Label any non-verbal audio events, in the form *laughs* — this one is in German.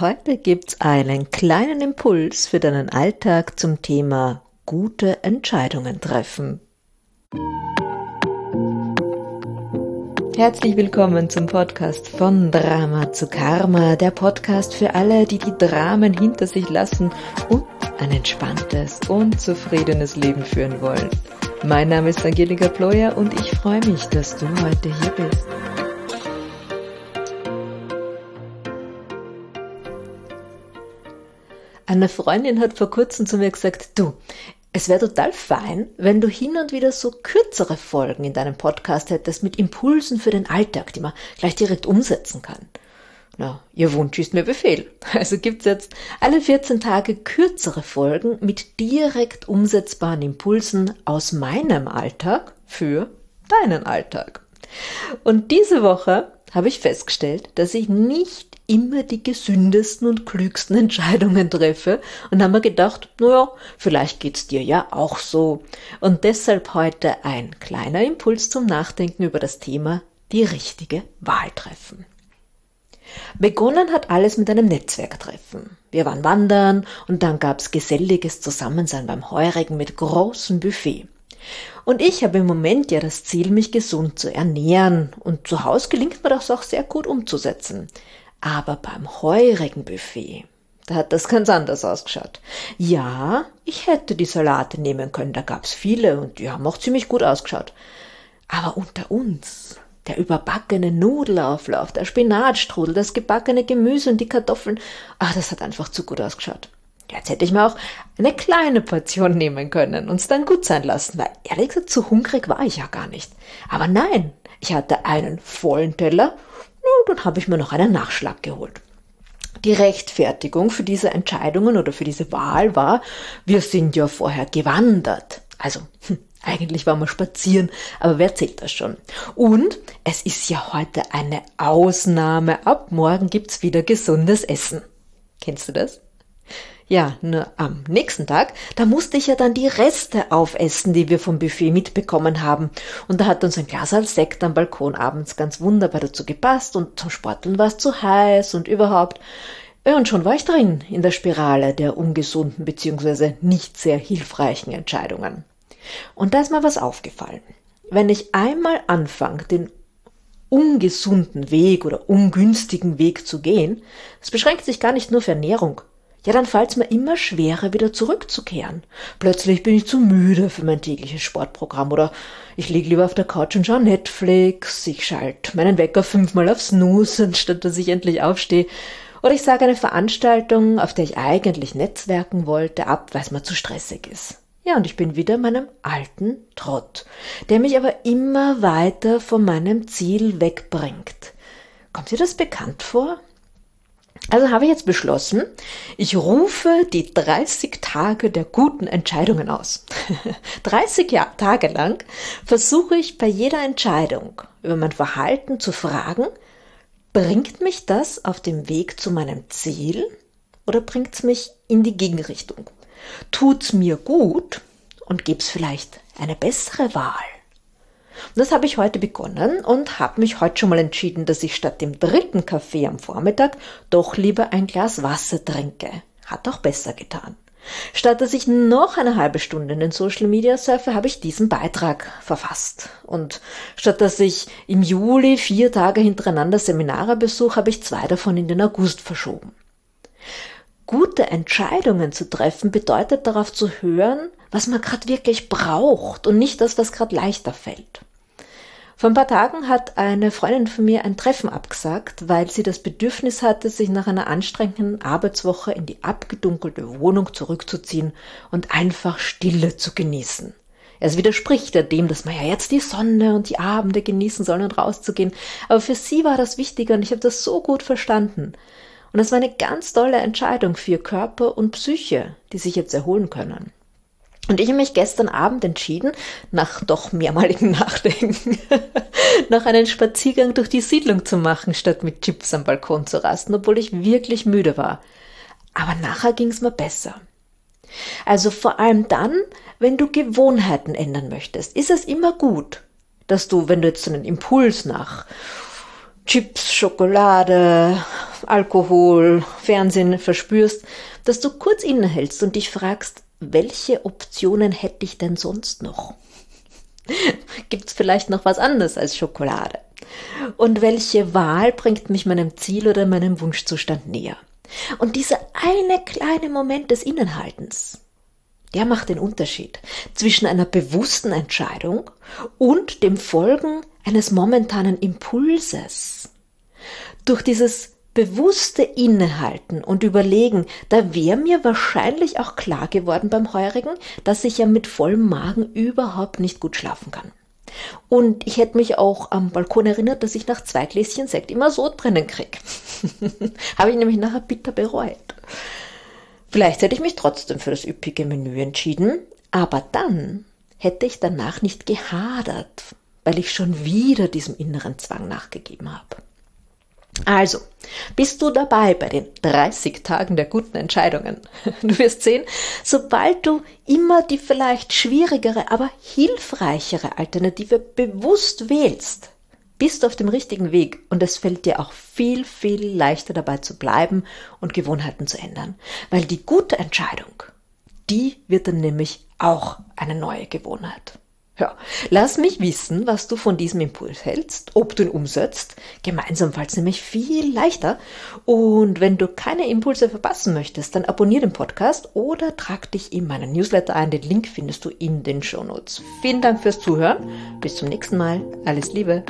Heute gibt's einen kleinen Impuls für deinen Alltag zum Thema gute Entscheidungen treffen. Herzlich willkommen zum Podcast von Drama zu Karma, der Podcast für alle, die die Dramen hinter sich lassen und ein entspanntes und zufriedenes Leben führen wollen. Mein Name ist Angelika Ployer und ich freue mich, dass du heute hier bist. Eine Freundin hat vor kurzem zu mir gesagt, du, es wäre total fein, wenn du hin und wieder so kürzere Folgen in deinem Podcast hättest mit Impulsen für den Alltag, die man gleich direkt umsetzen kann. Na, ihr Wunsch ist mir Befehl. *laughs* Also gibt's jetzt alle 14 Tage kürzere Folgen mit direkt umsetzbaren Impulsen aus meinem Alltag für deinen Alltag. Und diese Woche habe ich festgestellt, dass ich nicht immer die gesündesten und klügsten *laughs* Entscheidungen treffe und haben mir gedacht, naja, vielleicht geht's dir ja auch so. Und deshalb heute ein kleiner Impuls zum Nachdenken über das Thema die richtige Wahl treffen. Begonnen hat alles mit einem Netzwerktreffen. Wir waren wandern und dann gab's geselliges Zusammensein beim Heurigen mit großem Buffet. Und ich habe im Moment ja das Ziel, mich gesund zu ernähren und zu Hause gelingt mir das auch sehr gut umzusetzen. Aber beim heurigen Buffet, da hat das ganz anders ausgeschaut. Ja, ich hätte die Salate nehmen können, da gab's viele und die haben auch ziemlich gut ausgeschaut. Aber unter uns, der überbackene Nudelauflauf, der Spinatstrudel, das gebackene Gemüse und die Kartoffeln, ach, das hat einfach zu gut ausgeschaut. Jetzt hätte ich mir auch eine kleine Portion nehmen können und es dann gut sein lassen, weil ehrlich gesagt, zu hungrig war ich ja gar nicht. Aber nein, ich hatte einen vollen Teller dann habe ich mir noch einen Nachschlag geholt. Die Rechtfertigung für diese Entscheidungen oder für diese Wahl war, wir sind ja vorher gewandert. Also, hm, eigentlich waren wir spazieren, aber wer zählt das schon? Und es ist ja heute eine Ausnahme. Ab morgen gibt's wieder gesundes Essen. Kennst du das? Ja, nur am nächsten Tag, da musste ich ja dann die Reste aufessen, die wir vom Buffet mitbekommen haben. Und da hat uns ein Glas Sekt am Balkon abends ganz wunderbar dazu gepasst und zum Sporteln war es zu heiß und überhaupt. Und schon war ich drin in der Spirale der ungesunden bzw. nicht sehr hilfreichen Entscheidungen. Und da ist mir was aufgefallen. Wenn ich einmal anfange, den ungesunden Weg oder ungünstigen Weg zu gehen, es beschränkt sich gar nicht nur für Ernährung, ja, dann fällt's mir immer schwerer, wieder zurückzukehren. Plötzlich bin ich zu müde für mein tägliches Sportprogramm oder ich liege lieber auf der Couch und schaue Netflix, ich schalte meinen Wecker fünfmal auf Snooze, anstatt dass ich endlich aufstehe. Oder ich sage eine Veranstaltung, auf der ich eigentlich netzwerken wollte, ab, weil es mir zu stressig ist. Ja, und ich bin wieder in meinem alten Trott, der mich aber immer weiter von meinem Ziel wegbringt. Kommt dir das bekannt vor? Also habe ich jetzt beschlossen, ich rufe die 30 Tage der guten Entscheidungen aus. *laughs* 30 Jahr, Tage lang versuche ich bei jeder Entscheidung über mein Verhalten zu fragen, bringt mich das auf dem Weg zu meinem Ziel oder bringt es mich in die Gegenrichtung? Tut's mir gut und gibt's vielleicht eine bessere Wahl? Das habe ich heute begonnen und habe mich heute schon mal entschieden, dass ich statt dem dritten Kaffee am Vormittag doch lieber ein Glas Wasser trinke. Hat auch besser getan. Statt dass ich noch eine halbe Stunde in den Social Media surfe, habe ich diesen Beitrag verfasst. Und statt dass ich im Juli vier Tage hintereinander Seminare besuche, habe ich zwei davon in den August verschoben. Gute Entscheidungen zu treffen bedeutet darauf zu hören, was man gerade wirklich braucht und nicht das, was gerade leichter fällt. Vor ein paar Tagen hat eine Freundin von mir ein Treffen abgesagt, weil sie das Bedürfnis hatte, sich nach einer anstrengenden Arbeitswoche in die abgedunkelte Wohnung zurückzuziehen und einfach Stille zu genießen. Es widerspricht dem, dass man ja jetzt die Sonne und die Abende genießen soll und rauszugehen. Aber für sie war das wichtiger und ich habe das so gut verstanden. Und es war eine ganz tolle Entscheidung für Körper und Psyche, die sich jetzt erholen können. Und ich habe mich gestern Abend entschieden, nach doch mehrmaligen *laughs* Nachdenken, noch einen Spaziergang durch die Siedlung zu machen, statt mit Chips am Balkon zu rasten, obwohl ich wirklich müde war. Aber nachher ging es mir besser. Also vor allem dann, wenn du Gewohnheiten ändern möchtest, ist es immer gut, dass du, wenn du jetzt so einen Impuls nach Chips, Schokolade, Alkohol, Fernsehen verspürst, dass du kurz innehältst und dich fragst, welche Optionen hätte ich denn sonst noch? *laughs* Gibt's vielleicht noch was anderes als Schokolade? Und welche Wahl bringt mich meinem Ziel oder meinem Wunschzustand näher? Und dieser eine kleine Moment des Innenhaltens, der macht den Unterschied zwischen einer bewussten Entscheidung und dem Folgen eines momentanen Impulses. Durch dieses bewusste Innehalten und Überlegen, da wäre mir wahrscheinlich auch klar geworden beim Heurigen, dass ich ja mit vollem Magen überhaupt nicht gut schlafen kann. Und ich hätte mich auch am Balkon erinnert, dass ich nach zwei Gläschen Sekt immer Sodbrennen krieg. *laughs* Habe ich nämlich nachher bitter bereut. Vielleicht hätte ich mich trotzdem für das üppige Menü entschieden, aber dann hätte ich danach nicht gehadert, weil ich schon wieder diesem inneren Zwang nachgegeben habe. Also, bist du dabei bei den 30 Tagen der guten Entscheidungen? *laughs* Du wirst sehen, sobald du immer die vielleicht schwierigere, aber hilfreichere Alternative bewusst wählst, bist du auf dem richtigen Weg und es fällt dir auch viel, viel leichter dabei zu bleiben und Gewohnheiten zu ändern. Weil die gute Entscheidung, die wird dann nämlich auch eine neue Gewohnheit. Ja, lass mich wissen, was du von diesem Impuls hältst, ob du ihn umsetzt. Gemeinsam fällt es nämlich viel leichter. Und wenn du keine Impulse verpassen möchtest, dann abonniere den Podcast oder trag dich in meinen Newsletter ein. Den Link findest du in den Shownotes. Vielen Dank fürs Zuhören. Bis zum nächsten Mal. Alles Liebe.